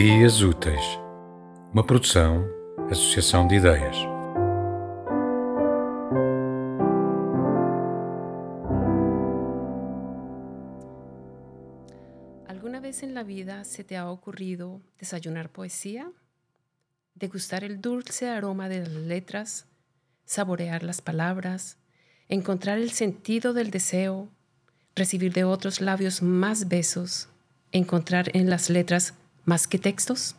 Ideias Úteis, uma produção, associação de ideias. ¿Alguna vez en la vida se te ha ocurrido desayunar poesía? Degustar el dulce aroma de las letras, saborear las palabras, encontrar el sentido del deseo, recibir de otros labios más besos, encontrar en las letras más que textos?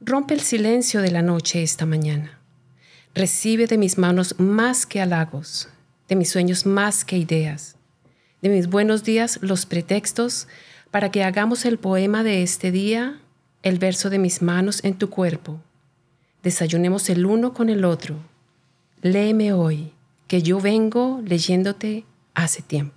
Rompe el silencio de la noche esta mañana. Recibe de mis manos más que halagos, de mis sueños más que ideas, de mis buenos días los pretextos para que hagamos el poema de este día, el verso de mis manos en tu cuerpo. Desayunemos el uno con el otro. Léeme hoy, que yo vengo leyéndote hace tiempo.